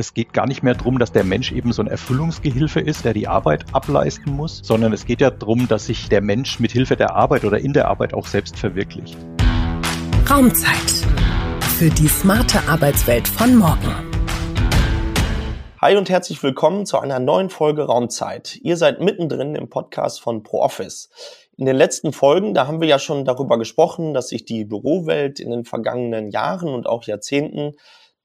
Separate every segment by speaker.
Speaker 1: Es geht gar nicht mehr darum, dass der Mensch eben so ein Erfüllungsgehilfe ist, der die Arbeit ableisten muss, sondern es geht ja darum, dass sich der Mensch mit Hilfe der Arbeit oder in der Arbeit auch selbst verwirklicht.
Speaker 2: Raumzeit für die smarte Arbeitswelt von morgen.
Speaker 3: Hi und herzlich willkommen zu einer neuen Folge Raumzeit. Ihr seid mittendrin im Podcast von ProOffice. In den letzten Folgen, da haben wir ja schon darüber gesprochen, dass sich die Bürowelt in den vergangenen Jahren und auch Jahrzehnten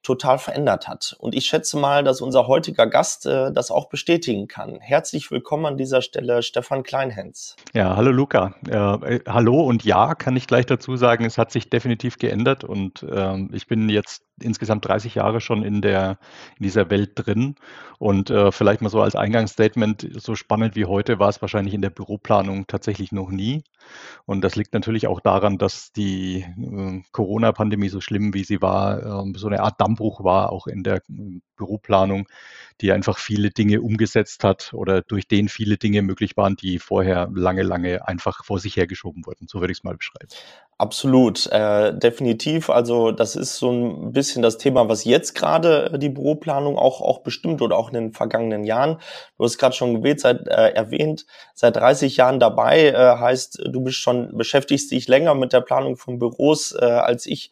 Speaker 3: total verändert hat. Und ich schätze mal, dass unser heutiger Gast äh, das auch bestätigen kann. Herzlich willkommen an dieser Stelle, Stefan Kleinhens.
Speaker 1: Ja, hallo Luca. Äh, hallo und ja, kann ich gleich dazu sagen, es hat sich definitiv geändert und äh, ich bin jetzt insgesamt 30 Jahre schon in der in dieser Welt drin und äh, vielleicht mal so als Eingangsstatement so spannend wie heute war es wahrscheinlich in der Büroplanung tatsächlich noch nie und das liegt natürlich auch daran, dass die äh, Corona-Pandemie so schlimm wie sie war äh, so eine Art Dammbruch war auch in der äh, Büroplanung, die einfach viele Dinge umgesetzt hat oder durch den viele Dinge möglich waren, die vorher lange lange einfach vor sich hergeschoben wurden. So würde ich es mal beschreiben.
Speaker 3: Absolut, äh, definitiv. Also das ist so ein bisschen das Thema, was jetzt gerade äh, die Büroplanung auch auch bestimmt oder auch in den vergangenen Jahren. Du hast gerade schon gewählt, seit äh, erwähnt, seit 30 Jahren dabei. Äh, heißt, du bist schon beschäftigst dich länger mit der Planung von Büros äh, als ich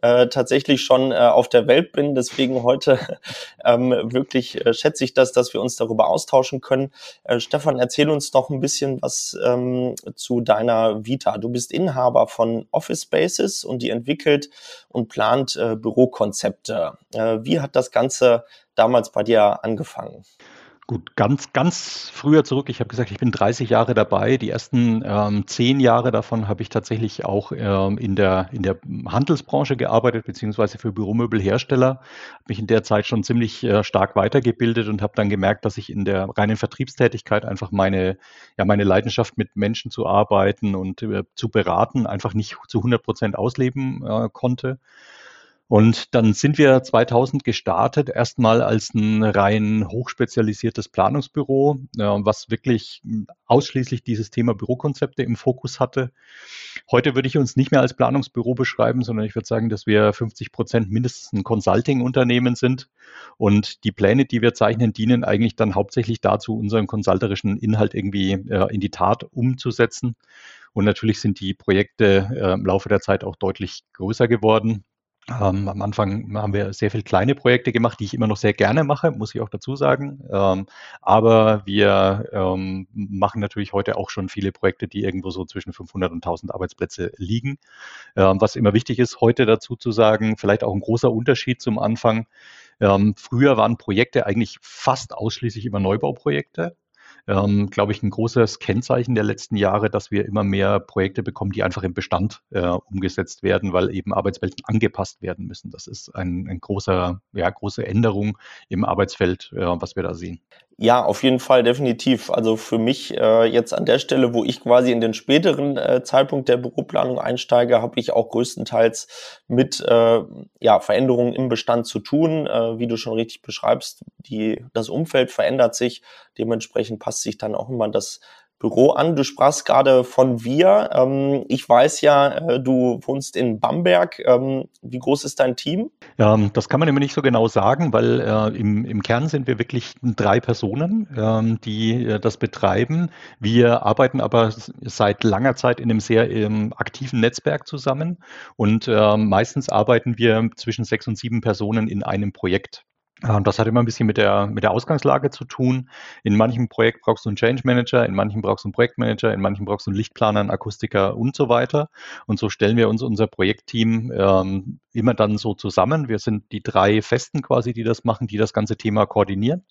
Speaker 3: äh, tatsächlich schon äh, auf der Welt bin. Deswegen heute ähm, wirklich äh, schätze ich das, dass wir uns darüber austauschen können. Äh, Stefan, erzähl uns noch ein bisschen was ähm, zu deiner Vita. Du bist Inhaber von Office Spaces und die entwickelt und plant äh, Bürokonzepte. Äh, wie hat das Ganze damals bei dir angefangen?
Speaker 1: Gut, ganz, ganz früher zurück. Ich habe gesagt, ich bin 30 Jahre dabei. Die ersten ähm, zehn Jahre davon habe ich tatsächlich auch ähm, in, der, in der Handelsbranche gearbeitet, beziehungsweise für Büromöbelhersteller. Habe mich in der Zeit schon ziemlich äh, stark weitergebildet und habe dann gemerkt, dass ich in der reinen Vertriebstätigkeit einfach meine, ja, meine Leidenschaft mit Menschen zu arbeiten und äh, zu beraten einfach nicht zu 100 Prozent ausleben äh, konnte. Und dann sind wir 2000 gestartet, erstmal als ein rein hochspezialisiertes Planungsbüro, was wirklich ausschließlich dieses Thema Bürokonzepte im Fokus hatte. Heute würde ich uns nicht mehr als Planungsbüro beschreiben, sondern ich würde sagen, dass wir 50 Prozent mindestens ein Consulting-Unternehmen sind. Und die Pläne, die wir zeichnen, dienen eigentlich dann hauptsächlich dazu, unseren consulterischen Inhalt irgendwie in die Tat umzusetzen. Und natürlich sind die Projekte äh, im Laufe der Zeit auch deutlich größer geworden. Ähm, am Anfang haben wir sehr viele kleine Projekte gemacht, die ich immer noch sehr gerne mache, muss ich auch dazu sagen. Ähm, aber wir ähm, machen natürlich heute auch schon viele Projekte, die irgendwo so zwischen 500 und 1000 Arbeitsplätze liegen. Ähm, was immer wichtig ist, heute dazu zu sagen, vielleicht auch ein großer Unterschied zum Anfang. Ähm, früher waren Projekte eigentlich fast ausschließlich immer Neubauprojekte ähm, glaube ich, ein großes Kennzeichen der letzten Jahre, dass wir immer mehr Projekte bekommen, die einfach im Bestand äh, umgesetzt werden, weil eben Arbeitswelten angepasst werden müssen. Das ist ein, ein großer, ja, große Änderung im Arbeitsfeld, äh, was wir da sehen.
Speaker 3: Ja, auf jeden Fall, definitiv. Also für mich äh, jetzt an der Stelle, wo ich quasi in den späteren äh, Zeitpunkt der Büroplanung einsteige, habe ich auch größtenteils mit äh, ja, Veränderungen im Bestand zu tun. Äh, wie du schon richtig beschreibst, die, das Umfeld verändert sich. Dementsprechend passt sich dann auch immer das Büro an. Du sprachst gerade von wir. Ähm, ich weiß ja, äh, du wohnst in Bamberg. Ähm, wie groß ist dein Team?
Speaker 1: Ja, das kann man immer nicht so genau sagen, weil äh, im, im Kern sind wir wirklich drei Personen, ähm, die äh, das betreiben. Wir arbeiten aber seit langer Zeit in einem sehr ähm, aktiven Netzwerk zusammen und äh, meistens arbeiten wir zwischen sechs und sieben Personen in einem Projekt. Und das hat immer ein bisschen mit der, mit der Ausgangslage zu tun. In manchem Projekt brauchst du einen Change Manager, in manchem brauchst du einen Projektmanager, in manchem brauchst du einen Lichtplaner, einen Akustiker und so weiter. Und so stellen wir uns unser Projektteam ähm, immer dann so zusammen. Wir sind die drei Festen quasi, die das machen, die das ganze Thema koordinieren.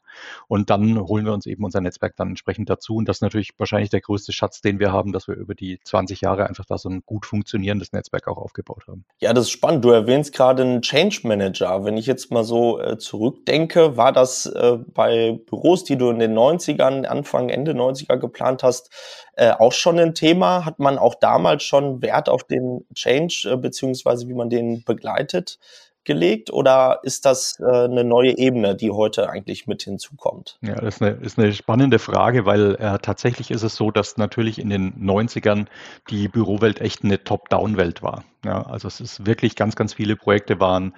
Speaker 1: Und dann holen wir uns eben unser Netzwerk dann entsprechend dazu. Und das ist natürlich wahrscheinlich der größte Schatz, den wir haben, dass wir über die 20 Jahre einfach da so ein gut funktionierendes Netzwerk auch aufgebaut haben.
Speaker 3: Ja, das ist spannend. Du erwähnst gerade einen Change Manager. Wenn ich jetzt mal so äh, zurückdenke, war das äh, bei Büros, die du in den 90ern, Anfang, Ende 90er geplant hast, äh, auch schon ein Thema? Hat man auch damals schon Wert auf den Change, äh, beziehungsweise wie man den begleitet? Gelegt oder ist das äh, eine neue Ebene, die heute eigentlich mit hinzukommt?
Speaker 1: Ja, das ist eine, ist eine spannende Frage, weil äh, tatsächlich ist es so, dass natürlich in den 90ern die Bürowelt echt eine Top-Down-Welt war. Ja, also es ist wirklich ganz, ganz viele Projekte waren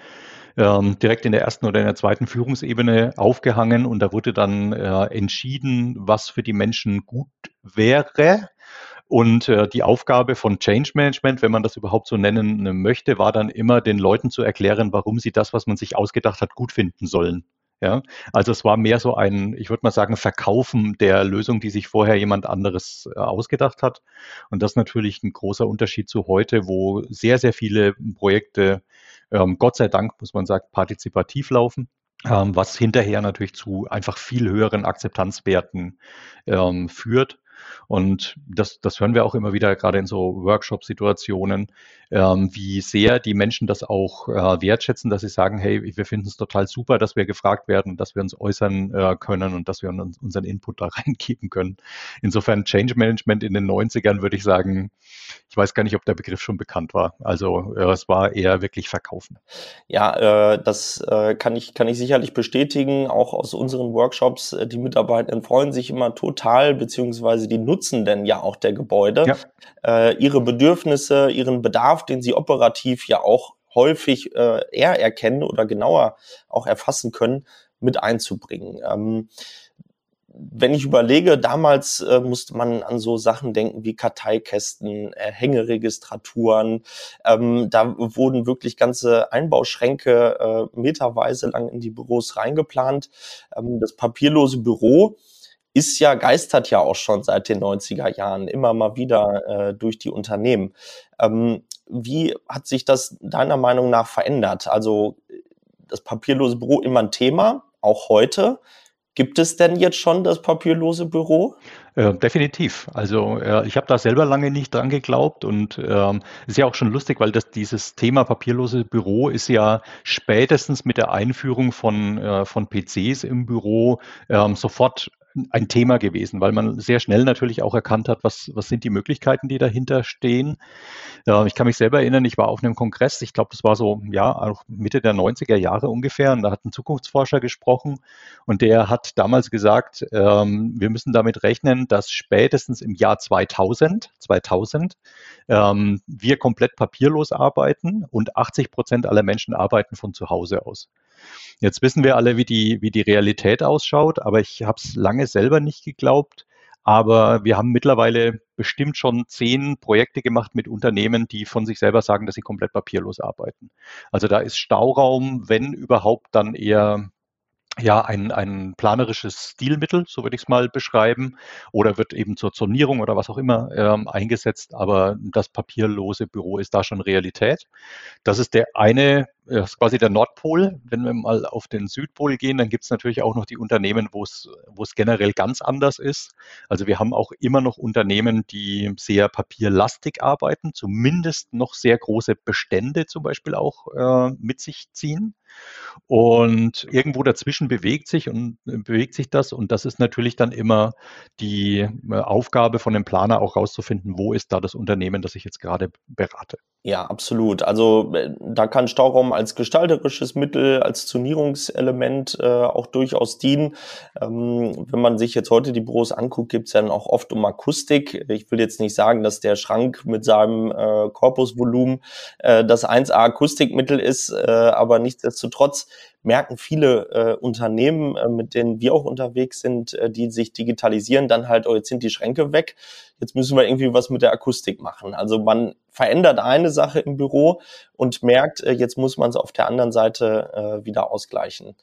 Speaker 1: ähm, direkt in der ersten oder in der zweiten Führungsebene aufgehangen und da wurde dann äh, entschieden, was für die Menschen gut wäre. Und äh, die Aufgabe von Change Management, wenn man das überhaupt so nennen möchte, war dann immer den Leuten zu erklären, warum sie das, was man sich ausgedacht hat, gut finden sollen. Ja, also es war mehr so ein, ich würde mal sagen, Verkaufen der Lösung, die sich vorher jemand anderes äh, ausgedacht hat. Und das ist natürlich ein großer Unterschied zu heute, wo sehr, sehr viele Projekte, ähm, Gott sei Dank, muss man sagen, partizipativ laufen. Ähm, was hinterher natürlich zu einfach viel höheren Akzeptanzwerten ähm, führt. Und das, das hören wir auch immer wieder, gerade in so Workshop-Situationen, ähm, wie sehr die Menschen das auch äh, wertschätzen, dass sie sagen, hey, wir finden es total super, dass wir gefragt werden, dass wir uns äußern äh, können und dass wir uns unseren Input da reingeben können. Insofern Change Management in den 90ern würde ich sagen, ich weiß gar nicht, ob der Begriff schon bekannt war. Also äh, es war eher wirklich Verkaufen.
Speaker 3: Ja, äh, das äh, kann, ich, kann ich sicherlich bestätigen, auch aus unseren Workshops. Äh, die Mitarbeitenden freuen sich immer total, beziehungsweise die nutzen denn ja auch der Gebäude, ja. äh, ihre Bedürfnisse, ihren Bedarf, den sie operativ ja auch häufig äh, eher erkennen oder genauer auch erfassen können, mit einzubringen. Ähm, wenn ich überlege, damals äh, musste man an so Sachen denken wie Karteikästen, äh, Hängeregistraturen. Ähm, da wurden wirklich ganze Einbauschränke äh, meterweise lang in die Büros reingeplant. Ähm, das papierlose Büro ist ja, geistert ja auch schon seit den 90er Jahren immer mal wieder äh, durch die Unternehmen. Ähm, wie hat sich das deiner Meinung nach verändert? Also das papierlose Büro immer ein Thema, auch heute. Gibt es denn jetzt schon das papierlose Büro?
Speaker 1: Äh, definitiv. Also äh, ich habe da selber lange nicht dran geglaubt und ähm, ist ja auch schon lustig, weil das dieses Thema papierlose Büro ist ja spätestens mit der Einführung von äh, von PCs im Büro ähm, sofort ein Thema gewesen, weil man sehr schnell natürlich auch erkannt hat, was, was sind die Möglichkeiten, die dahinter stehen. Äh, ich kann mich selber erinnern, ich war auf einem Kongress, ich glaube, das war so, ja, auch Mitte der 90er Jahre ungefähr, und da hat ein Zukunftsforscher gesprochen und der hat damals gesagt, ähm, wir müssen damit rechnen, dass spätestens im Jahr 2000, 2000 ähm, wir komplett papierlos arbeiten und 80 Prozent aller Menschen arbeiten von zu Hause aus. Jetzt wissen wir alle, wie die, wie die Realität ausschaut, aber ich habe es lange selber nicht geglaubt. Aber wir haben mittlerweile bestimmt schon zehn Projekte gemacht mit Unternehmen, die von sich selber sagen, dass sie komplett papierlos arbeiten. Also da ist Stauraum, wenn überhaupt, dann eher ja, ein, ein planerisches Stilmittel, so würde ich es mal beschreiben, oder wird eben zur Zonierung oder was auch immer ähm, eingesetzt, aber das papierlose Büro ist da schon Realität. Das ist der eine, das ist quasi der Nordpol. Wenn wir mal auf den Südpol gehen, dann gibt es natürlich auch noch die Unternehmen, wo es, generell ganz anders ist. Also wir haben auch immer noch Unternehmen, die sehr papierlastig arbeiten, zumindest noch sehr große Bestände zum Beispiel auch äh, mit sich ziehen. Und irgendwo dazwischen bewegt sich und äh, bewegt sich das. Und das ist natürlich dann immer die äh, Aufgabe von dem Planer auch rauszufinden, wo ist da das Unternehmen, das ich jetzt gerade berate.
Speaker 3: Ja, absolut. Also äh, da kann Stauraum als gestalterisches Mittel, als Zonierungselement äh, auch durchaus dienen. Ähm, wenn man sich jetzt heute die Büros anguckt, gibt es dann auch oft um Akustik. Ich will jetzt nicht sagen, dass der Schrank mit seinem äh, Korpusvolumen äh, das 1A Akustikmittel ist, äh, aber nichtsdestotrotz merken viele äh, Unternehmen, äh, mit denen wir auch unterwegs sind, äh, die sich digitalisieren, dann halt, oh, jetzt sind die Schränke weg, jetzt müssen wir irgendwie was mit der Akustik machen. Also man verändert eine Sache im Büro und merkt, äh, jetzt muss man es auf der anderen Seite äh, wieder ausgleichen.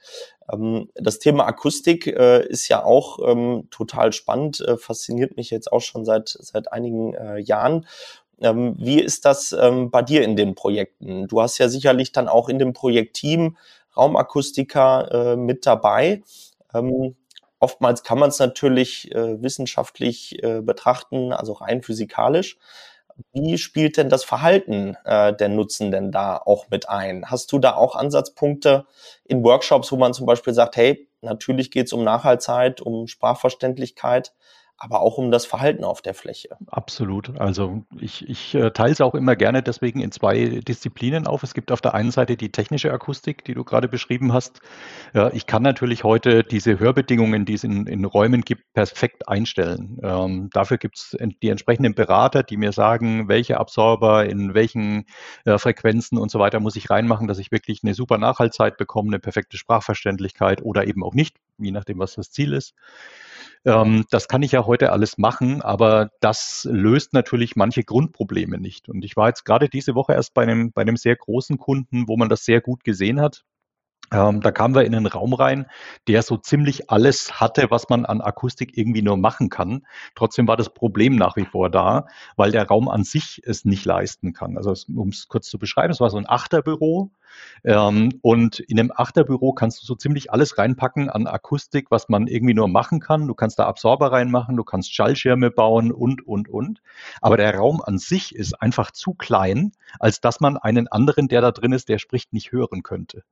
Speaker 3: Ähm, das Thema Akustik äh, ist ja auch ähm, total spannend, äh, fasziniert mich jetzt auch schon seit, seit einigen äh, Jahren. Ähm, wie ist das ähm, bei dir in den Projekten? Du hast ja sicherlich dann auch in dem Projektteam Raumakustiker äh, mit dabei. Ähm, oftmals kann man es natürlich äh, wissenschaftlich äh, betrachten, also rein physikalisch. Wie spielt denn das Verhalten äh, der Nutzenden da auch mit ein? Hast du da auch Ansatzpunkte in Workshops, wo man zum Beispiel sagt, hey, natürlich geht es um Nachhaltigkeit, um Sprachverständlichkeit, aber auch um das Verhalten auf der Fläche.
Speaker 1: Absolut. Also ich, ich äh, teile es auch immer gerne deswegen in zwei Disziplinen auf. Es gibt auf der einen Seite die technische Akustik, die du gerade beschrieben hast. Ja, ich kann natürlich heute diese Hörbedingungen, die es in, in Räumen gibt, perfekt einstellen. Ähm, dafür gibt es die entsprechenden Berater, die mir sagen, welche Absorber in welchen äh, Frequenzen und so weiter muss ich reinmachen, dass ich wirklich eine super Nachhaltzeit bekomme, eine perfekte Sprachverständlichkeit oder eben auch nicht, je nachdem, was das Ziel ist. Ähm, das kann ich ja heute alles machen, aber das löst natürlich manche Grundprobleme nicht. Und ich war jetzt gerade diese Woche erst bei einem, bei einem sehr großen Kunden, wo man das sehr gut gesehen hat. Ähm, da kamen wir in einen Raum rein, der so ziemlich alles hatte, was man an Akustik irgendwie nur machen kann. Trotzdem war das Problem nach wie vor da, weil der Raum an sich es nicht leisten kann. Also um es kurz zu beschreiben, es war so ein Achterbüro ähm, und in einem Achterbüro kannst du so ziemlich alles reinpacken an Akustik, was man irgendwie nur machen kann. Du kannst da Absorber reinmachen, du kannst Schallschirme bauen und, und, und. Aber der Raum an sich ist einfach zu klein, als dass man einen anderen, der da drin ist, der spricht, nicht hören könnte.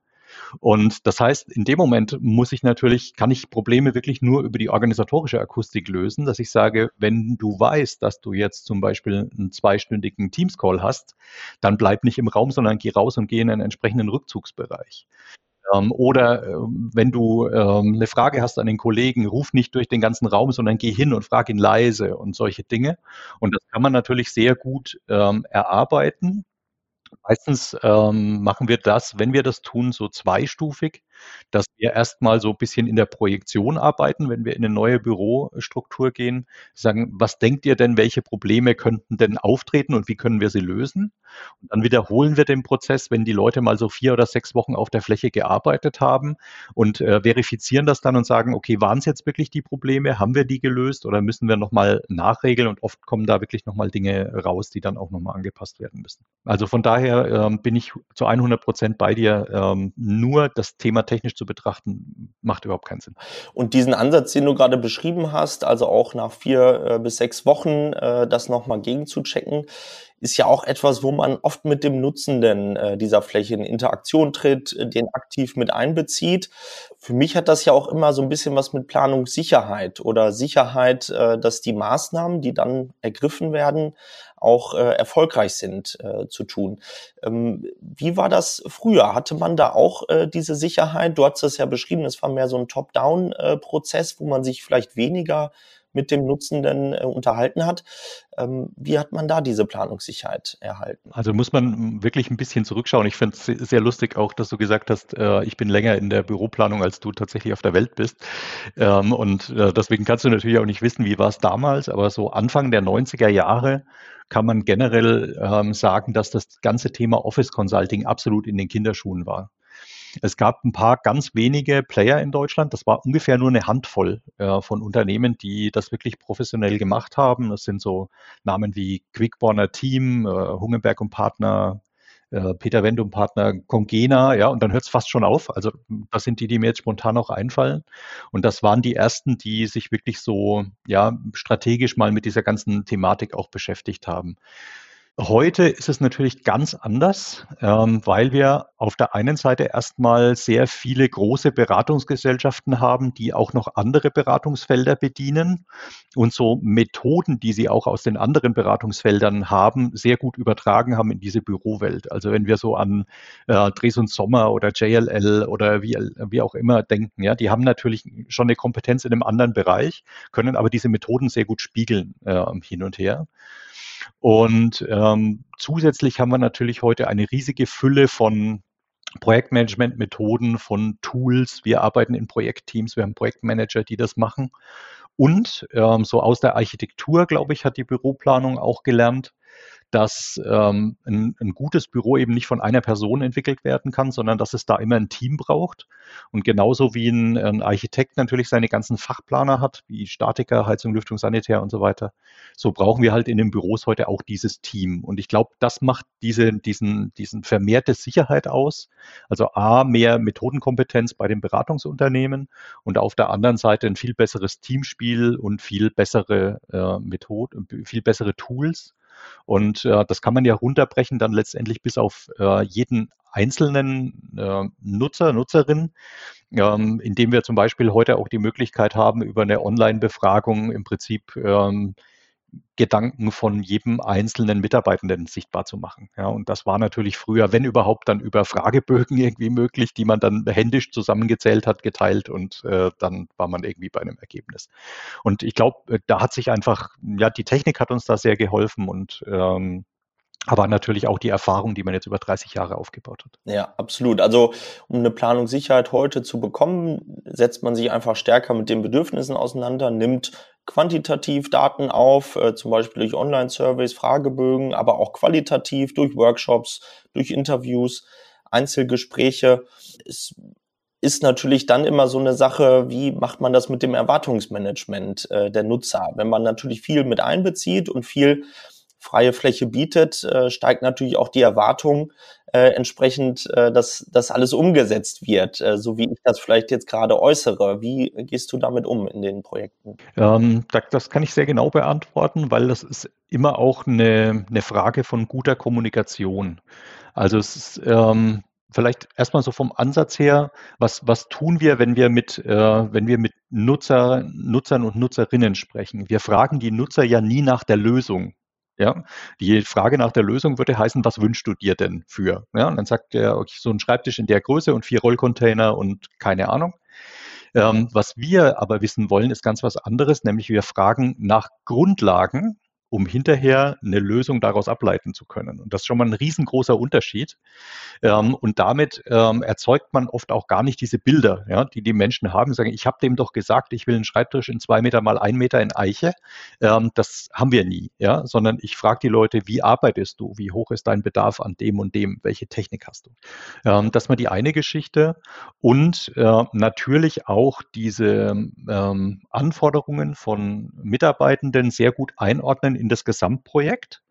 Speaker 1: Und das heißt, in dem Moment muss ich natürlich, kann ich Probleme wirklich nur über die organisatorische Akustik lösen, dass ich sage, wenn du weißt, dass du jetzt zum Beispiel einen zweistündigen Teams-Call hast, dann bleib nicht im Raum, sondern geh raus und geh in einen entsprechenden Rückzugsbereich. Ähm, oder ähm, wenn du ähm, eine Frage hast an den Kollegen, ruf nicht durch den ganzen Raum, sondern geh hin und frag ihn leise und solche Dinge. Und das kann man natürlich sehr gut erarbeiten Meistens ähm, machen wir das, wenn wir das tun, so zweistufig dass wir erstmal so ein bisschen in der Projektion arbeiten, wenn wir in eine neue Bürostruktur gehen, sagen, was denkt ihr denn, welche Probleme könnten denn auftreten und wie können wir sie lösen? Und dann wiederholen wir den Prozess, wenn die Leute mal so vier oder sechs Wochen auf der Fläche gearbeitet haben und äh, verifizieren das dann und sagen, okay, waren es jetzt wirklich die Probleme? Haben wir die gelöst oder müssen wir nochmal nachregeln? Und oft kommen da wirklich nochmal Dinge raus, die dann auch nochmal angepasst werden müssen. Also von daher ähm, bin ich zu 100 Prozent bei dir. Ähm, nur das Thema technisch zu betrachten, macht überhaupt keinen Sinn.
Speaker 3: Und diesen Ansatz, den du gerade beschrieben hast, also auch nach vier äh, bis sechs Wochen äh, das nochmal gegenzuchecken, ist ja auch etwas, wo man oft mit dem Nutzenden äh, dieser Fläche in Interaktion tritt, den aktiv mit einbezieht. Für mich hat das ja auch immer so ein bisschen was mit Planungssicherheit oder Sicherheit, äh, dass die Maßnahmen, die dann ergriffen werden, auch äh, erfolgreich sind äh, zu tun. Ähm, wie war das früher? Hatte man da auch äh, diese Sicherheit? Du hast es ja beschrieben, es war mehr so ein Top-Down-Prozess, äh, wo man sich vielleicht weniger mit dem Nutzenden äh, unterhalten hat. Ähm, wie hat man da diese Planungssicherheit erhalten?
Speaker 1: Also muss man wirklich ein bisschen zurückschauen. Ich finde es sehr lustig auch, dass du gesagt hast, äh, ich bin länger in der Büroplanung, als du tatsächlich auf der Welt bist. Ähm, und äh, deswegen kannst du natürlich auch nicht wissen, wie war es damals, aber so Anfang der 90er Jahre kann man generell ähm, sagen, dass das ganze Thema Office Consulting absolut in den Kinderschuhen war. Es gab ein paar ganz wenige Player in Deutschland. Das war ungefähr nur eine Handvoll äh, von Unternehmen, die das wirklich professionell gemacht haben. Das sind so Namen wie Quickborner Team, äh, Hungenberg und Partner, äh, Peter Wendt und Partner Congena, ja, und dann hört es fast schon auf. Also das sind die, die mir jetzt spontan auch einfallen. Und das waren die ersten, die sich wirklich so, ja, strategisch mal mit dieser ganzen Thematik auch beschäftigt haben. Heute ist es natürlich ganz anders, ähm, weil wir auf der einen Seite erstmal sehr viele große Beratungsgesellschaften haben, die auch noch andere Beratungsfelder bedienen und so Methoden, die sie auch aus den anderen Beratungsfeldern haben, sehr gut übertragen haben in diese Bürowelt. Also wenn wir so an äh, Dres und Sommer oder JLL oder wie, auch immer denken, ja, die haben natürlich schon eine Kompetenz in einem anderen Bereich, können aber diese Methoden sehr gut spiegeln äh, hin und her. Und ähm, zusätzlich haben wir natürlich heute eine riesige Fülle von Projektmanagement-Methoden, von Tools. Wir arbeiten in Projektteams, wir haben Projektmanager, die das machen. Und ähm, so aus der Architektur, glaube ich, hat die Büroplanung auch gelernt, dass ähm, ein, ein, gutes Büro eben nicht von einer Person entwickelt werden kann, sondern dass es da immer ein Team braucht. Und genauso wie ein, ein Architekt natürlich seine ganzen Fachplaner hat, wie Statiker, Heizung, Lüftung, Sanitär und so weiter, so brauchen wir halt in den Büros heute auch dieses Team. Und ich glaube, das macht diese, diesen, diesen vermehrte Sicherheit aus. Also A, mehr Methodenkompetenz bei den Beratungsunternehmen und auf der anderen Seite ein viel besseres Teamspiel und viel bessere äh, Methoden, viel bessere Tools Und äh, das kann man ja runterbrechen dann letztendlich bis auf äh, jeden einzelnen äh, Nutzer, Nutzerin, ähm, indem wir zum Beispiel heute auch die Möglichkeit haben, über eine Online-Befragung im Prinzip ähm, Gedanken von jedem einzelnen Mitarbeitenden sichtbar zu machen. Ja, und das war natürlich früher, wenn überhaupt, dann über Fragebögen irgendwie möglich, die man dann händisch zusammengezählt hat, geteilt und äh, dann war man irgendwie bei einem Ergebnis. Und ich glaube, äh, da hat sich einfach, ja, die Technik hat uns da sehr geholfen und ähm, aber natürlich auch die Erfahrung, die man jetzt über 30 Jahre aufgebaut hat.
Speaker 3: Ja, absolut. Also um eine Planungssicherheit heute zu bekommen, setzt man sich einfach stärker mit den Bedürfnissen auseinander, nimmt quantitativ Daten auf, äh, zum Beispiel durch Online-Surveys, Fragebögen, aber auch qualitativ durch Workshops, durch Interviews, Einzelgespräche. Es ist natürlich dann immer so eine Sache, wie macht man das mit dem Erwartungsmanagement äh, der Nutzer? Wenn man natürlich viel mit einbezieht und viel freie Fläche bietet, äh, steigt natürlich auch die Erwartung äh, entsprechend, äh, dass das alles umgesetzt wird, äh, so wie ich das vielleicht jetzt gerade äußere. Wie gehst du damit um in den Projekten?
Speaker 1: Ähm, das kann ich sehr genau beantworten, weil das ist immer auch eine, eine Frage von guter Kommunikation. Also es ist, ähm, vielleicht erstmal so vom Ansatz her, was, was tun wir, wenn wir mit, äh, wenn wir mit Nutzer, Nutzern und Nutzerinnen sprechen? Wir fragen die Nutzer ja nie nach der Lösung. Ja, die Frage nach der Lösung würde heißen, was wünschst du dir denn für? Ja, und dann sagt er, okay, so ein Schreibtisch in der Größe und vier Rollcontainer und keine Ahnung. Ähm, was wir aber wissen wollen, ist ganz was anderes, nämlich wir fragen nach Grundlagen, um hinterher eine Lösung daraus ableiten zu können. Und das ist schon mal ein riesengroßer Unterschied. Ähm, und damit ähm, erzeugt man oft auch gar nicht diese Bilder, die die Menschen haben. Sagen, ich habe dem doch gesagt, ich will einen Schreibtisch in zwei Meter mal ein Meter in Eiche. Ähm, das haben wir nie, sondern ich frage die Leute, wie arbeitest du? Wie hoch ist dein Bedarf an dem und dem? Welche Technik hast du? Das war die eine Geschichte. Und äh, natürlich auch diese Anforderungen von Mitarbeitenden sehr gut einordnen in das Gesamtprojekt.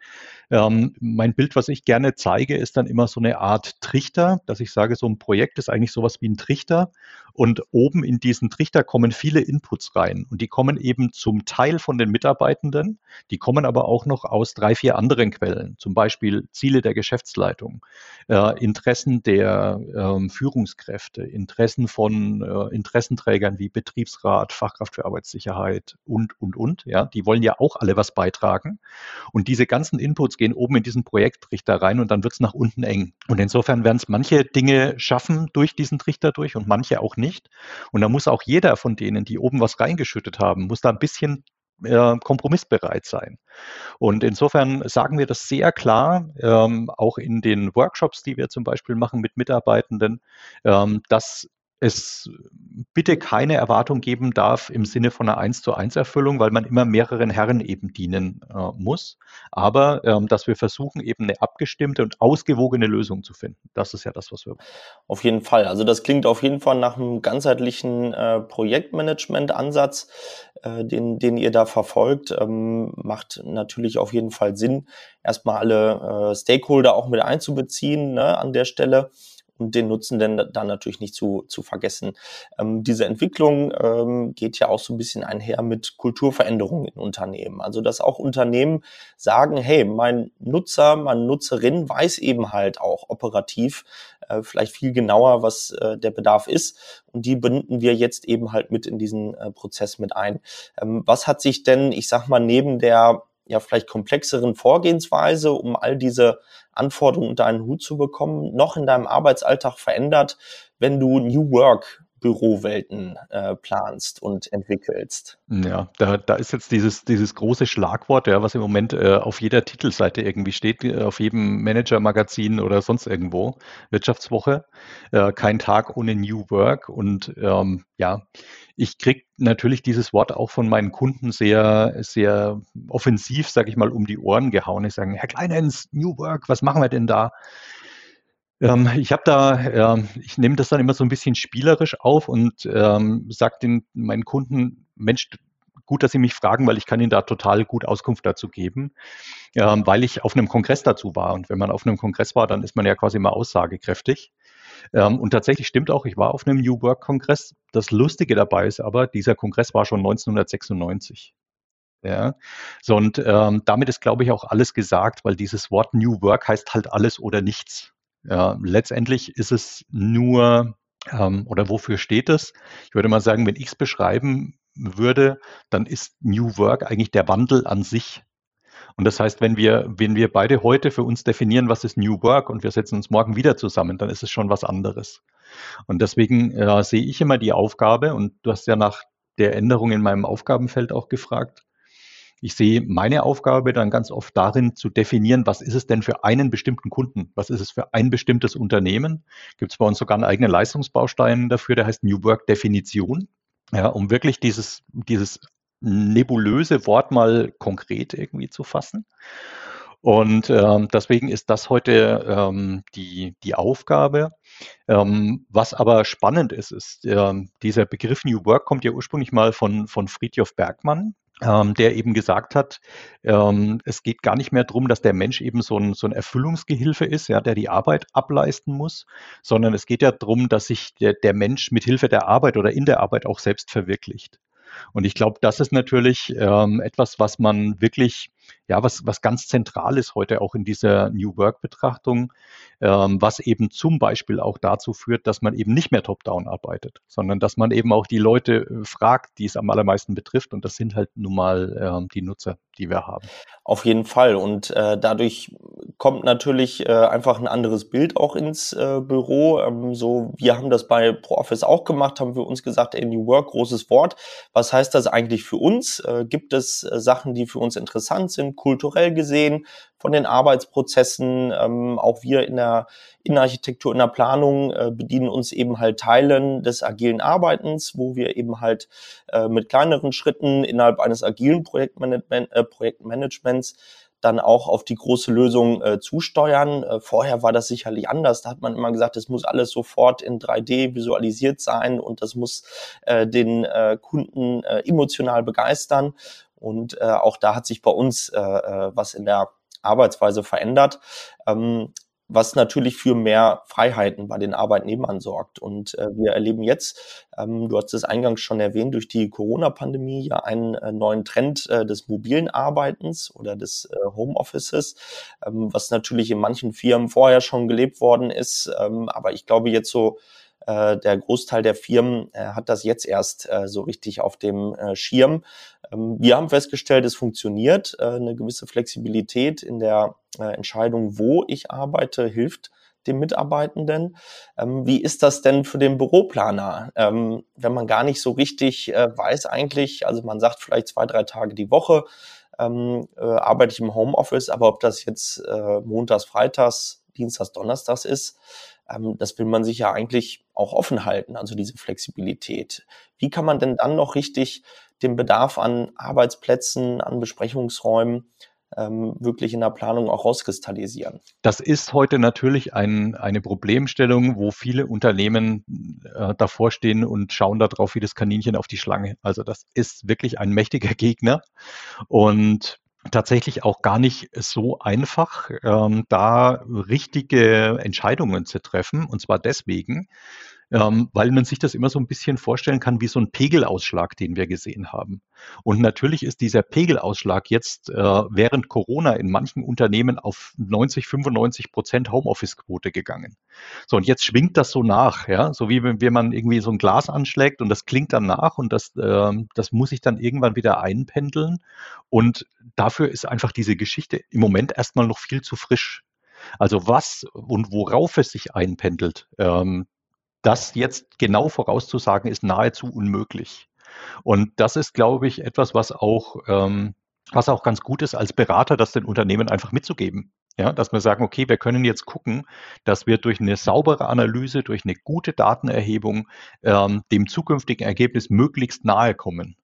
Speaker 1: Ähm, mein Bild, was ich gerne zeige, ist dann immer so eine Art Trichter, dass ich sage, so ein Projekt ist eigentlich sowas wie ein Trichter und oben in diesen Trichter kommen viele Inputs rein und die kommen eben zum Teil von den Mitarbeitenden, die kommen aber auch noch aus drei, vier anderen Quellen, zum Beispiel Ziele der Geschäftsleitung, äh, Interessen der äh, Führungskräfte, Interessen von äh, Interessenträgern wie Betriebsrat, Fachkraft für Arbeitssicherheit und, und, und. Ja, die wollen ja auch alle was beitragen. Und diese ganzen Inputs gehen oben in diesen Projekttrichter rein und dann wird es nach unten eng. Und insofern werden es manche Dinge schaffen durch diesen Trichter durch und manche auch nicht. Und da muss auch jeder von denen, die oben was reingeschüttet haben, muss da ein bisschen äh, kompromissbereit sein. Und insofern sagen wir das sehr klar, ähm, auch in den Workshops, die wir zum Beispiel machen mit Mitarbeitenden, ähm, dass es bitte keine Erwartung geben darf im Sinne von einer 1 zu 1 Erfüllung, weil man immer mehreren Herren eben dienen äh, muss. Aber ähm, dass wir versuchen, eben eine abgestimmte und ausgewogene Lösung zu finden. Das ist ja das, was wir.
Speaker 3: Auf jeden Fall. Also das klingt auf jeden Fall nach einem ganzheitlichen äh, Projektmanagement-Ansatz, äh, den, den ihr da verfolgt. Ähm, macht natürlich auf jeden Fall Sinn, erstmal alle äh, Stakeholder auch mit einzubeziehen ne, an der Stelle und den Nutzen denn dann natürlich nicht zu, zu vergessen. Ähm, diese Entwicklung ähm, geht ja auch so ein bisschen einher mit Kulturveränderungen in Unternehmen. Also dass auch Unternehmen sagen, hey, mein Nutzer, meine Nutzerin weiß eben halt auch operativ äh, vielleicht viel genauer, was äh, der Bedarf ist. Und die binden wir jetzt eben halt mit in diesen äh, Prozess mit ein. Ähm, was hat sich denn, ich sag mal, neben der ja vielleicht komplexeren Vorgehensweise, um all diese Anforderungen unter einen Hut zu bekommen, noch in deinem Arbeitsalltag verändert, wenn du New Work Bürowelten äh, planst und entwickelst.
Speaker 1: Ja, da, da ist jetzt dieses, dieses große Schlagwort, ja, was im Moment äh, auf jeder Titelseite irgendwie steht, äh, auf jedem Manager-Magazin oder sonst irgendwo, Wirtschaftswoche, äh, kein Tag ohne New Work. Und ähm, ja, ich kriege natürlich dieses Wort auch von meinen Kunden sehr, sehr offensiv, sage ich mal, um die Ohren gehauen. Ich sage, Herr Kleinens, New Work, was machen wir denn da? Ähm, ich habe da, ähm, ich nehme das dann immer so ein bisschen spielerisch auf und ähm, sage den meinen Kunden, Mensch, gut, dass Sie mich fragen, weil ich kann Ihnen da total gut Auskunft dazu geben, ähm, weil ich auf einem Kongress dazu war. Und wenn man auf einem Kongress war, dann ist man ja quasi immer aussagekräftig. Ähm, und tatsächlich stimmt auch, ich war auf einem New Work Kongress. Das Lustige dabei ist aber, dieser Kongress war schon 1996. Ja, so und ähm, damit ist, glaube ich, auch alles gesagt, weil dieses Wort New Work heißt halt alles oder nichts. Ja, letztendlich ist es nur ähm, oder wofür steht es? Ich würde mal sagen, wenn ich es beschreiben würde, dann ist New Work eigentlich der Wandel an sich. Und das heißt, wenn wir, wenn wir beide heute für uns definieren, was ist New Work und wir setzen uns morgen wieder zusammen, dann ist es schon was anderes. Und deswegen äh, sehe ich immer die Aufgabe, und du hast ja nach der Änderung in meinem Aufgabenfeld auch gefragt, ich sehe meine Aufgabe dann ganz oft darin zu definieren, was ist es denn für einen bestimmten Kunden? Was ist es für ein bestimmtes Unternehmen? Gibt es bei uns sogar einen eigenen Leistungsbaustein dafür, der heißt New Work Definition. Ja, um wirklich dieses, dieses nebulöse Wort mal konkret irgendwie zu fassen. Und ähm, deswegen ist das heute ähm, die, die Aufgabe. Ähm, was aber spannend ist, ist, ähm, dieser Begriff New Work kommt ja ursprünglich mal von, von Friedjof Bergmann, ähm, der eben gesagt hat, ähm, es geht gar nicht mehr darum, dass der Mensch eben so ein, so ein Erfüllungsgehilfe ist, ja, der die Arbeit ableisten muss, sondern es geht ja darum, dass sich der, der Mensch mit Hilfe der Arbeit oder in der Arbeit auch selbst verwirklicht. Und ich glaube, das ist natürlich ähm, etwas, was man wirklich, ja, was, was ganz zentral ist heute auch in dieser New Work-Betrachtung, ähm, was eben zum Beispiel auch dazu führt, dass man eben nicht mehr top-down arbeitet, sondern dass man eben auch die Leute äh, fragt, die es am allermeisten betrifft. Und das sind halt nun mal ähm, die Nutzer, die wir haben.
Speaker 3: Auf jeden Fall. Und äh, dadurch kommt natürlich äh, einfach ein anderes Bild auch ins äh, Büro. Ähm, so, wir haben das bei ProOffice auch gemacht, haben wir uns gesagt, ey, New Work, großes Wort. Was heißt das eigentlich für uns? Äh, gibt es äh, Sachen, die für uns interessant sind, kulturell gesehen? von den Arbeitsprozessen. Ähm, auch wir in der Innenarchitektur, in der Planung äh, bedienen uns eben halt Teilen des agilen Arbeitens, wo wir eben halt äh, mit kleineren Schritten innerhalb eines agilen Projektmanagement, äh, Projektmanagements dann auch auf die große Lösung äh, zusteuern. Äh, vorher war das sicherlich anders. Da hat man immer gesagt, es muss alles sofort in 3D visualisiert sein und das muss äh, den äh, Kunden äh, emotional begeistern. Und äh, auch da hat sich bei uns äh, äh was in der Arbeitsweise verändert. Ähm, was natürlich für mehr Freiheiten bei den Arbeitnehmern sorgt. Und äh, wir erleben jetzt, ähm, du hast es eingangs schon erwähnt, durch die Corona-Pandemie ja einen äh, neuen Trend äh, des mobilen Arbeitens oder des äh, Homeoffices, ähm, was natürlich in manchen Firmen vorher schon gelebt worden ist. Ähm, aber ich glaube jetzt so, äh, der Großteil der Firmen äh, hat das jetzt erst äh, so richtig auf dem äh, Schirm. Ähm, wir haben festgestellt, es funktioniert. Äh, eine gewisse Flexibilität in der äh, Entscheidung, wo ich arbeite, hilft dem Mitarbeitenden. Ähm, wie ist das denn für den Büroplaner, ähm, wenn man gar nicht so richtig weiß eigentlich, also man sagt vielleicht zwei, drei Tage die Woche, ähm, äh, arbeite ich im Homeoffice, aber ob das jetzt äh, montags, freitags, dienstags, donnerstags ist, das will man sich ja eigentlich auch offen halten, also diese Flexibilität. Wie kann man denn dann noch richtig den Bedarf an Arbeitsplätzen, an Besprechungsräumen ähm, wirklich in der Planung auch rauskristallisieren.
Speaker 1: Das ist heute natürlich ein, eine Problemstellung, wo viele Unternehmen äh, davor stehen und schauen darauf wie das Kaninchen auf die Schlange. Also das ist wirklich ein mächtiger Gegner und tatsächlich auch gar nicht so einfach, ähm, da richtige Entscheidungen zu treffen. Und zwar deswegen, ähm, weil man sich das immer so ein bisschen vorstellen kann wie so ein Pegelausschlag, den wir gesehen haben. Und natürlich ist dieser Pegelausschlag jetzt äh, während Corona in manchen Unternehmen auf 90, 95 Prozent Homeoffice-Quote gegangen. So, und jetzt schwingt das so nach, ja, so wie wenn, wenn man irgendwie so ein Glas anschlägt und das klingt dann nach und das, äh, das muss sich dann irgendwann wieder einpendeln. Und dafür ist einfach diese Geschichte im Moment erstmal noch viel zu frisch. Also was und worauf es sich einpendelt, ähm, das jetzt genau vorauszusagen, ist nahezu unmöglich. Und das ist, glaube ich, etwas, was auch, ähm, was auch ganz gut ist, als Berater, das den Unternehmen einfach mitzugeben. Ja, dass wir sagen, okay, wir können jetzt gucken, dass wir durch eine saubere Analyse, durch eine gute Datenerhebung ähm, dem zukünftigen Ergebnis möglichst nahe kommen.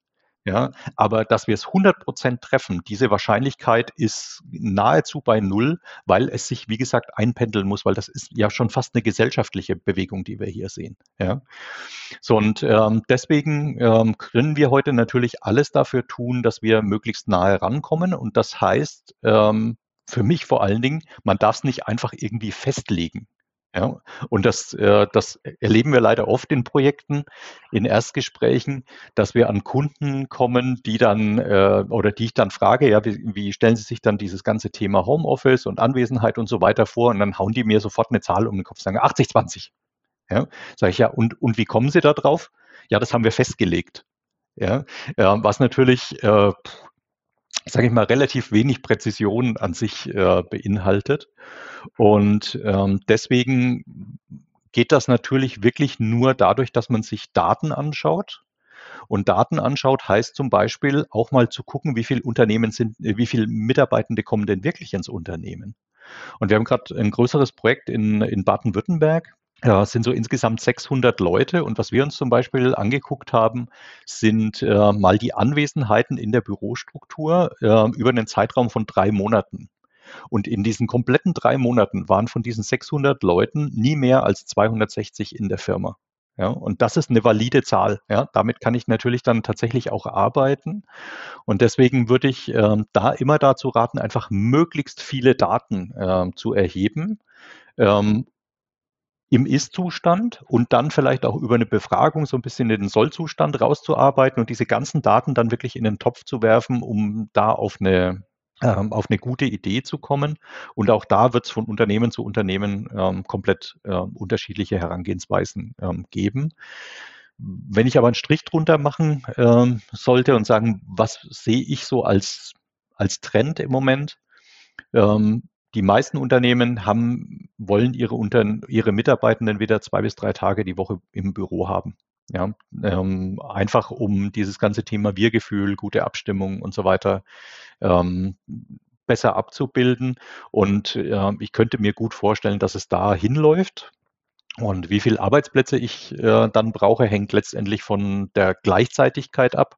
Speaker 1: Ja, aber dass wir es 100 Prozent treffen, diese Wahrscheinlichkeit ist nahezu bei Null, weil es sich, wie gesagt, einpendeln muss, weil das ist ja schon fast eine gesellschaftliche Bewegung, die wir hier sehen. Ja. So, und ähm, deswegen ähm, können wir heute natürlich alles dafür tun, dass wir möglichst nahe rankommen. Und das heißt, ähm, für mich vor allen Dingen, man darf es nicht einfach irgendwie festlegen. Ja, und das, äh, das erleben wir leider oft in Projekten, in Erstgesprächen, dass wir an Kunden kommen, die dann äh, oder die ich dann frage, ja, wie, wie stellen Sie sich dann dieses ganze Thema Homeoffice und Anwesenheit und so weiter vor? Und dann hauen die mir sofort eine Zahl um den Kopf, sagen 80, 20. Ja, sage ich ja, und, und wie kommen Sie da drauf? Ja, das haben wir festgelegt. Ja, äh, was natürlich, äh, sage ich mal, relativ wenig Präzision an sich äh, beinhaltet. Und ähm, deswegen geht das natürlich wirklich nur dadurch, dass man sich Daten anschaut. Und Daten anschaut heißt zum Beispiel auch mal zu gucken, wie viele Unternehmen sind, äh, wie viele Mitarbeitende kommen denn wirklich ins Unternehmen. Und wir haben gerade ein größeres Projekt in, in Baden-Württemberg. Es sind so insgesamt 600 Leute. Und was wir uns zum Beispiel angeguckt haben, sind äh, mal die Anwesenheiten in der Bürostruktur äh, über einen Zeitraum von drei Monaten. Und in diesen kompletten drei Monaten waren von diesen 600 Leuten nie mehr als 260 in der Firma. Ja, und das ist eine valide Zahl. Ja, damit kann ich natürlich dann tatsächlich auch arbeiten. Und deswegen würde ich ähm, da immer dazu raten, einfach möglichst viele Daten ähm, zu erheben. Ähm, im Ist-Zustand und dann vielleicht auch über eine Befragung so ein bisschen den Soll-Zustand rauszuarbeiten und diese ganzen Daten dann wirklich in den Topf zu werfen, um da auf eine ähm, auf eine gute Idee zu kommen. Und auch da wird es von Unternehmen zu Unternehmen ähm, komplett äh, unterschiedliche Herangehensweisen ähm, geben. Wenn ich aber einen Strich drunter machen ähm, sollte und sagen, was sehe ich so als, als Trend im Moment? Die meisten Unternehmen haben, wollen ihre, Unter ihre Mitarbeitenden wieder zwei bis drei Tage die Woche im Büro haben. Ja, ähm, einfach um dieses ganze Thema Wir-Gefühl, gute Abstimmung und so weiter ähm, besser abzubilden. Und äh, ich könnte mir gut vorstellen, dass es da hinläuft. Und wie viele Arbeitsplätze ich äh, dann brauche, hängt letztendlich von der Gleichzeitigkeit ab.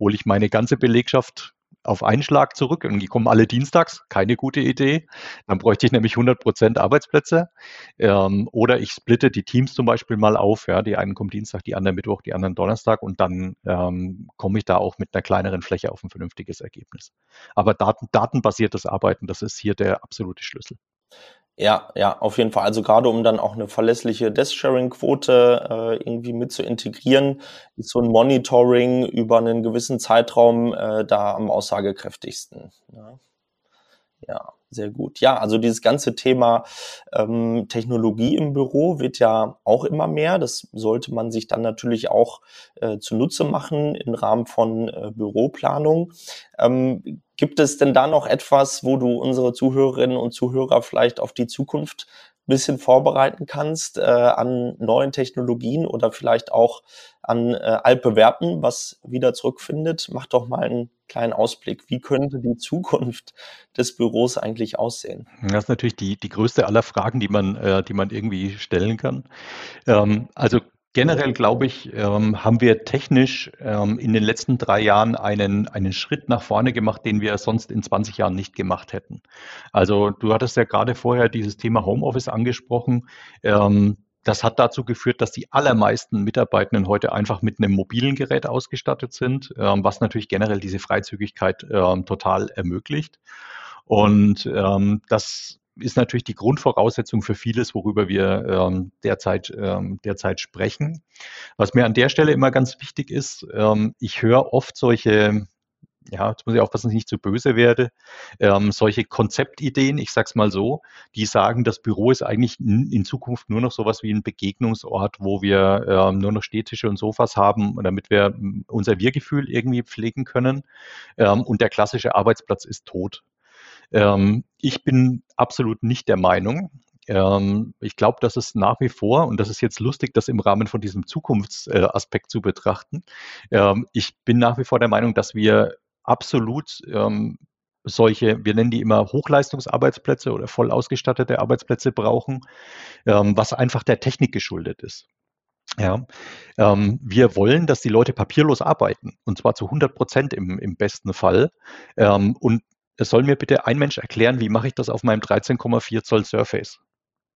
Speaker 1: Hole ich meine ganze Belegschaft auf einen Schlag zurück und die kommen alle dienstags, keine gute Idee. Dann bräuchte ich nämlich 100 Prozent Arbeitsplätze. Ähm, oder ich splitte die Teams zum Beispiel mal auf. Ja, die einen kommen Dienstag, die anderen Mittwoch, die anderen Donnerstag und dann ähm, komme ich da auch mit einer kleineren Fläche auf ein vernünftiges Ergebnis. Aber Daten, datenbasiertes Arbeiten, das ist hier der absolute Schlüssel.
Speaker 3: Ja, ja, auf jeden Fall. Also gerade um dann auch eine verlässliche Desk-Sharing-Quote äh, irgendwie mit zu integrieren, ist so ein Monitoring über einen gewissen Zeitraum äh, da am aussagekräftigsten. Ja. Ja. Sehr gut. Ja, also dieses ganze Thema ähm, Technologie im Büro wird ja auch immer mehr. Das sollte man sich dann natürlich auch äh, zunutze machen im Rahmen von äh, Büroplanung. Ähm, gibt es denn da noch etwas, wo du unsere Zuhörerinnen und Zuhörer vielleicht auf die Zukunft bisschen vorbereiten kannst äh, an neuen Technologien oder vielleicht auch an äh, Altbewerben, was wieder zurückfindet. Mach doch mal einen kleinen Ausblick. Wie könnte die Zukunft des Büros eigentlich aussehen?
Speaker 1: Das ist natürlich die, die größte aller Fragen, die man, äh, die man irgendwie stellen kann. Ähm, also Generell glaube ich, ähm, haben wir technisch ähm, in den letzten drei Jahren einen, einen Schritt nach vorne gemacht, den wir sonst in 20 Jahren nicht gemacht hätten. Also du hattest ja gerade vorher dieses Thema Homeoffice angesprochen. Ähm, das hat dazu geführt, dass die allermeisten Mitarbeitenden heute einfach mit einem mobilen Gerät ausgestattet sind, ähm, was natürlich generell diese Freizügigkeit ähm, total ermöglicht. Und ähm, das ist natürlich die Grundvoraussetzung für vieles, worüber wir ähm, derzeit, ähm, derzeit sprechen. Was mir an der Stelle immer ganz wichtig ist, ähm, ich höre oft solche, ja, jetzt muss ich aufpassen, dass ich nicht zu böse werde, ähm, solche Konzeptideen, ich sag's mal so, die sagen, das Büro ist eigentlich in, Zukunft nur noch sowas wie ein Begegnungsort, wo wir ähm, nur noch Stehtische und Sofas haben, damit wir unser Wir-Gefühl irgendwie pflegen können. Ähm, und der klassische Arbeitsplatz ist tot. Ähm, ich bin absolut nicht der Meinung. Ähm, ich glaube, dass es nach wie vor, und das ist jetzt lustig, das im Rahmen von diesem Zukunftsaspekt zu betrachten, ähm, ich bin nach wie vor der Meinung, dass wir absolut ähm, solche, wir nennen die immer Hochleistungsarbeitsplätze oder voll ausgestattete Arbeitsplätze brauchen, ähm, was einfach der Technik geschuldet ist. Ja, ähm, wir wollen, dass die Leute papierlos arbeiten und zwar zu 100 Prozent im, im besten Fall. Ähm, und es soll mir bitte ein Mensch erklären, wie mache ich das auf meinem 13,4 Zoll Surface?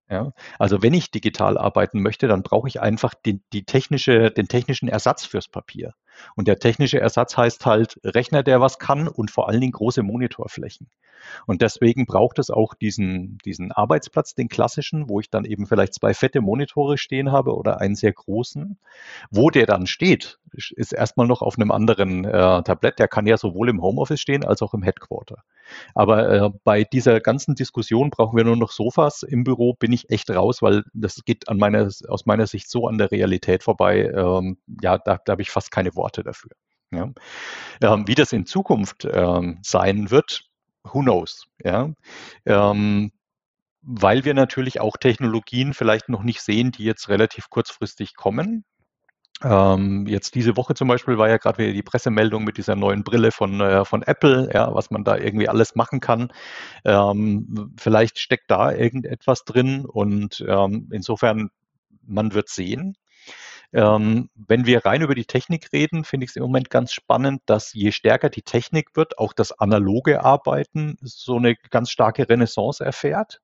Speaker 1: Ja, also wenn ich digital arbeiten möchte, dann brauche ich einfach die, die technische, den technischen Ersatz fürs Papier. Und der technische Ersatz heißt halt Rechner, der was kann und vor allen Dingen große Monitorflächen. Und deswegen braucht es auch diesen, diesen Arbeitsplatz, den klassischen, wo ich dann eben vielleicht zwei fette Monitore stehen habe oder einen sehr großen. Wo der dann steht, ist erstmal noch auf einem anderen äh, Tablett. Der kann ja sowohl im Homeoffice stehen als auch im Headquarter. Aber äh, bei dieser ganzen Diskussion brauchen wir nur noch Sofas im Büro, bin ich echt raus, weil das geht an meiner, aus meiner Sicht so an der Realität vorbei. Ähm, ja, da, da habe ich fast keine Worte dafür. Ja. Ähm, wie das in Zukunft ähm, sein wird, who knows? Ja. Ähm, weil wir natürlich auch Technologien vielleicht noch nicht sehen, die jetzt relativ kurzfristig kommen. Ähm, jetzt diese Woche zum Beispiel war ja gerade wieder die Pressemeldung mit dieser neuen Brille von, äh, von Apple, ja, was man da irgendwie alles machen kann. Ähm, vielleicht steckt da irgendetwas drin und ähm, insofern, man wird sehen. Ähm, wenn wir rein über die Technik reden, finde ich es im Moment ganz spannend, dass je stärker die Technik wird, auch das analoge Arbeiten so eine ganz starke Renaissance erfährt.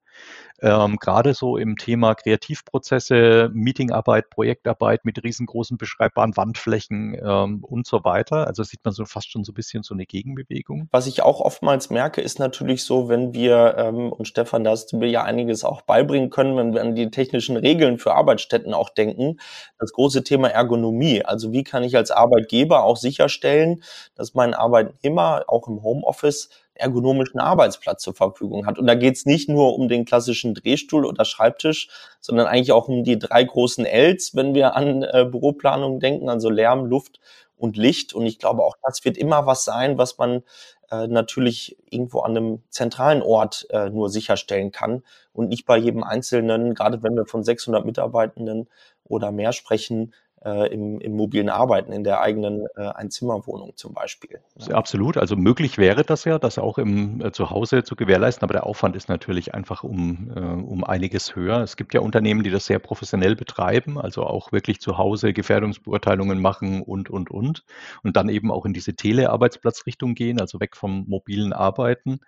Speaker 1: Ähm, Gerade so im Thema Kreativprozesse, Meetingarbeit, Projektarbeit mit riesengroßen beschreibbaren Wandflächen ähm, und so weiter. Also sieht man so fast schon so ein bisschen so eine Gegenbewegung.
Speaker 3: Was ich auch oftmals merke, ist natürlich so, wenn wir, ähm, und Stefan, da hast du mir ja einiges auch beibringen können, wenn wir an die technischen Regeln für Arbeitsstätten auch denken, das große Thema Ergonomie. Also wie kann ich als Arbeitgeber auch sicherstellen, dass mein Arbeitnehmer auch im Homeoffice ergonomischen Arbeitsplatz zur Verfügung hat. Und da geht es nicht nur um den klassischen Drehstuhl oder Schreibtisch, sondern eigentlich auch um die drei großen Ls, wenn wir an äh, Büroplanung denken, also Lärm, Luft und Licht. Und ich glaube, auch das wird immer was sein, was man äh, natürlich irgendwo an einem zentralen Ort äh, nur sicherstellen kann und nicht bei jedem Einzelnen, gerade wenn wir von 600 Mitarbeitenden oder mehr sprechen, äh, im, im mobilen Arbeiten in der eigenen äh, Einzimmerwohnung zum Beispiel.
Speaker 1: Ja. Absolut. Also möglich wäre das ja, das auch im äh, Zuhause zu gewährleisten, aber der Aufwand ist natürlich einfach um, äh, um einiges höher. Es gibt ja Unternehmen, die das sehr professionell betreiben, also auch wirklich zu Hause Gefährdungsbeurteilungen machen und, und, und. Und dann eben auch in diese Telearbeitsplatzrichtung gehen, also weg vom mobilen Arbeiten.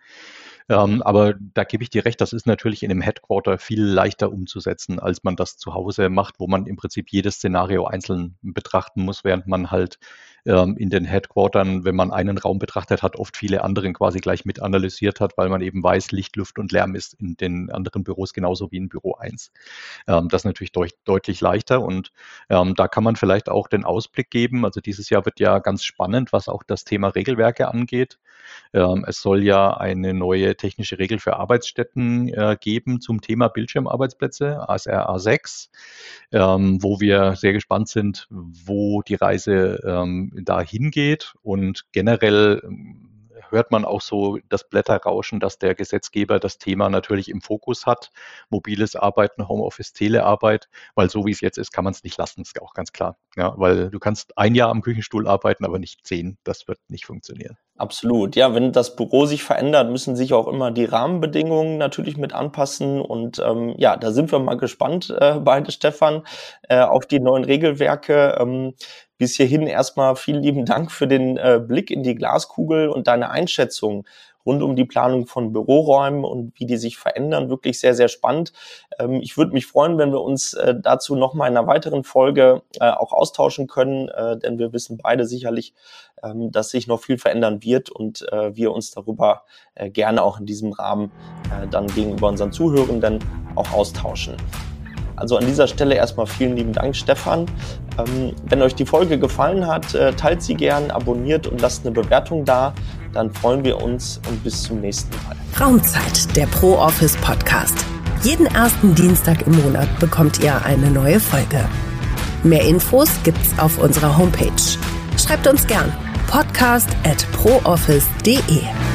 Speaker 1: Ähm, aber da gebe ich dir recht, das ist natürlich in einem Headquarter viel leichter umzusetzen, als man das zu Hause macht, wo man im Prinzip jedes Szenario einzeln betrachten muss, während man halt ähm, in den Headquartern, wenn man einen Raum betrachtet hat, oft viele anderen quasi gleich mit analysiert hat, weil man eben weiß, Licht, Luft und Lärm ist in den anderen Büros genauso wie in Büro 1. Ähm, das ist natürlich deut deutlich leichter und ähm, da kann man vielleicht auch den Ausblick geben. Also dieses Jahr wird ja ganz spannend, was auch das Thema Regelwerke angeht. Ähm, es soll ja eine neue technische Regel für Arbeitsstätten äh, geben zum Thema Bildschirmarbeitsplätze, ASR A6, ähm, wo wir sehr gespannt sind, wo die Reise ähm, da hingeht und generell ähm, hört man auch so das Blätterrauschen, dass der Gesetzgeber das Thema natürlich im Fokus hat. Mobiles Arbeiten, Homeoffice, Telearbeit, weil so wie es jetzt ist, kann man es nicht lassen, ist auch ganz klar. Ja, weil du kannst ein Jahr am Küchenstuhl arbeiten, aber nicht zehn. Das wird nicht funktionieren.
Speaker 3: Absolut. Ja, wenn das Büro sich verändert, müssen sich auch immer die Rahmenbedingungen natürlich mit anpassen. Und ähm, ja, da sind wir mal gespannt, äh, beide Stefan, äh, auf die neuen Regelwerke. Ähm, bis hierhin erstmal vielen lieben Dank für den äh, Blick in die Glaskugel und deine Einschätzung rund um die Planung von Büroräumen und wie die sich verändern. Wirklich sehr, sehr spannend. Ähm, ich würde mich freuen, wenn wir uns äh, dazu nochmal in einer weiteren Folge äh, auch austauschen können, äh, denn wir wissen beide sicherlich, ähm, dass sich noch viel verändern wird und wir uns darüber gerne auch in diesem Rahmen dann gegenüber unseren Zuhörenden auch austauschen. Also an dieser Stelle erstmal vielen lieben Dank, Stefan. Ähm, wenn euch die Folge gefallen hat, äh, teilt sie gern, abonniert und lasst eine Bewertung da. Dann freuen wir uns und bis zum nächsten Mal.
Speaker 2: Raumzeit, der Pro Office Podcast. Jeden ersten Dienstag im Monat bekommt ihr eine neue Folge. Mehr Infos gibt's auf unserer Homepage. Schreibt uns gern podcast at prooffice.de.